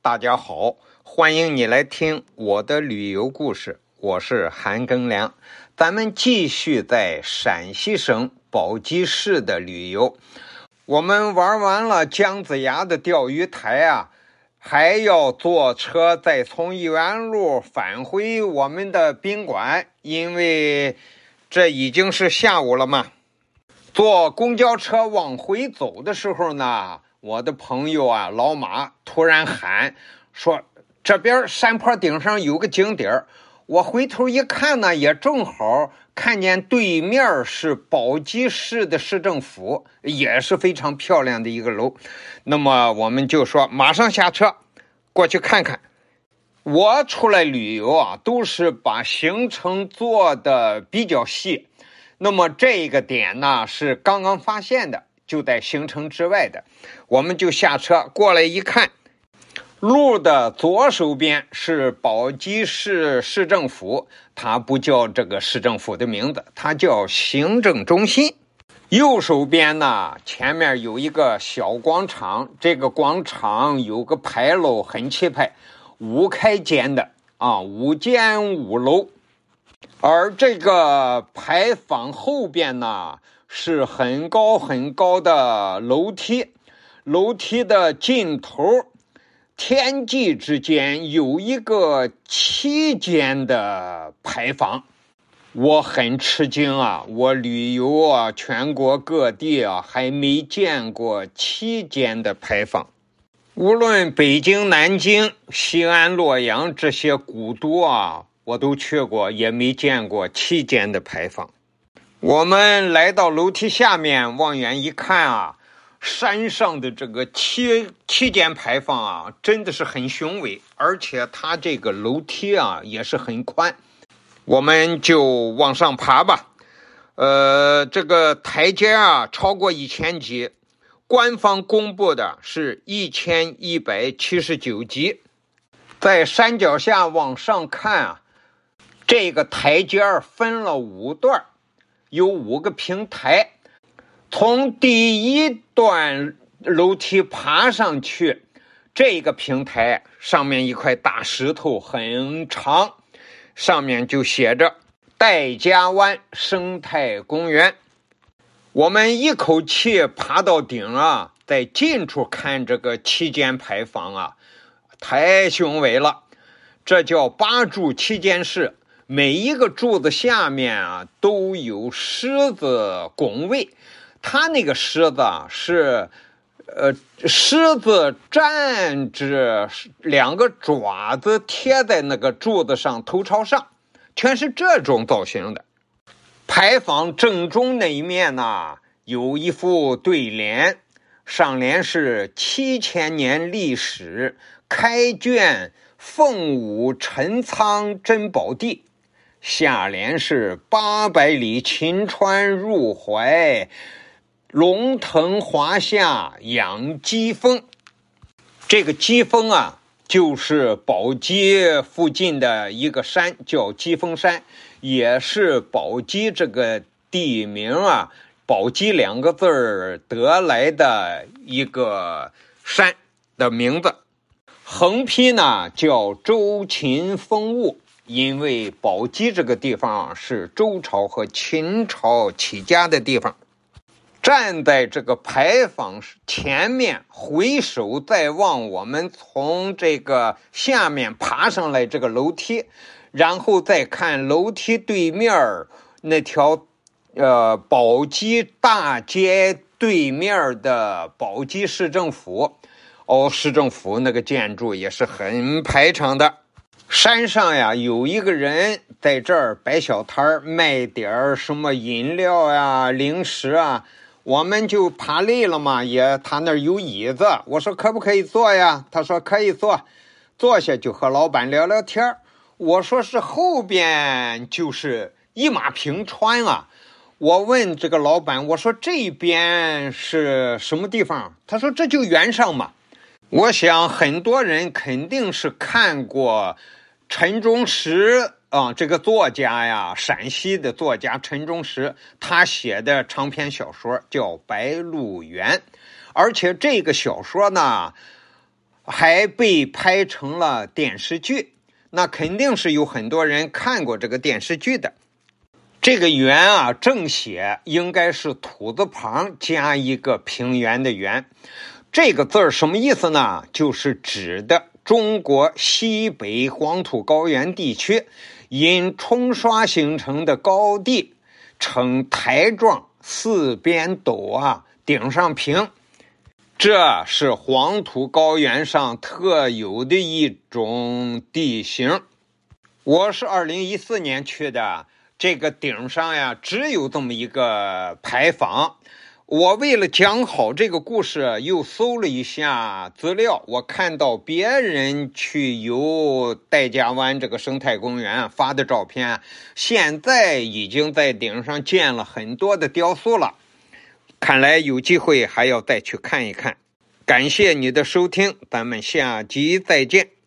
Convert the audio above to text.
大家好，欢迎你来听我的旅游故事。我是韩庚良，咱们继续在陕西省宝鸡市的旅游。我们玩完了姜子牙的钓鱼台啊，还要坐车再从原路返回我们的宾馆，因为这已经是下午了嘛。坐公交车往回走的时候呢。我的朋友啊，老马突然喊说：“这边山坡顶上有个景点我回头一看呢，也正好看见对面是宝鸡市的市政府，也是非常漂亮的一个楼。那么我们就说马上下车过去看看。我出来旅游啊，都是把行程做的比较细。那么这个点呢，是刚刚发现的。就在行程之外的，我们就下车过来一看，路的左手边是宝鸡市市政府，它不叫这个市政府的名字，它叫行政中心。右手边呢，前面有一个小广场，这个广场有个牌楼，很气派，五开间的啊，五间五楼。而这个牌坊后边呢。是很高很高的楼梯，楼梯的尽头，天际之间有一个七间的牌坊。我很吃惊啊！我旅游啊，全国各地啊，还没见过七间的牌坊。无论北京、南京、西安、洛阳这些古都啊，我都去过，也没见过七间的牌坊。我们来到楼梯下面，望远一看啊，山上的这个七七间牌坊啊，真的是很雄伟，而且它这个楼梯啊也是很宽。我们就往上爬吧。呃，这个台阶啊超过一千级，官方公布的是一千一百七十九级。在山脚下往上看啊，这个台阶分了五段有五个平台，从第一段楼梯爬上去，这个平台上面一块大石头很长，上面就写着“戴家湾生态公园”。我们一口气爬到顶啊，在近处看这个七间牌坊啊，太雄伟了，这叫八柱七间室。每一个柱子下面啊都有狮子拱卫，它那个狮子啊是，呃，狮子站着，两个爪子贴在那个柱子上，头朝上，全是这种造型的。牌坊正中那一面呢，有一副对联，上联是七千年历史，开卷凤舞陈仓珍宝地。下联是八百里秦川入怀，龙腾华夏养鸡风。这个鸡风啊，就是宝鸡附近的一个山，叫鸡峰山，也是宝鸡这个地名啊，宝鸡两个字儿得来的一个山的名字。横批呢叫周秦风物。因为宝鸡这个地方是周朝和秦朝起家的地方，站在这个牌坊前面，回首再望，我们从这个下面爬上来这个楼梯，然后再看楼梯对面那条，呃，宝鸡大街对面的宝鸡市政府，哦，市政府那个建筑也是很排场的。山上呀，有一个人在这儿摆小摊儿，卖点儿什么饮料呀、零食啊。我们就爬累了嘛，也他那儿有椅子，我说可不可以坐呀？他说可以坐，坐下就和老板聊聊天儿。我说是后边就是一马平川啊。我问这个老板，我说这边是什么地方？他说这就原上嘛。我想很多人肯定是看过。陈忠实啊，这个作家呀，陕西的作家陈忠实，他写的长篇小说叫《白鹿原》，而且这个小说呢，还被拍成了电视剧。那肯定是有很多人看过这个电视剧的。这个“原”啊，正写应该是土字旁加一个平原的“原”。这个字儿什么意思呢？就是指的中国西北黄土高原地区因冲刷形成的高地，呈台状，四边陡啊，顶上平。这是黄土高原上特有的一种地形。我是二零一四年去的，这个顶上呀只有这么一个牌坊。我为了讲好这个故事，又搜了一下资料。我看到别人去游戴家湾这个生态公园发的照片，现在已经在顶上建了很多的雕塑了。看来有机会还要再去看一看。感谢你的收听，咱们下集再见。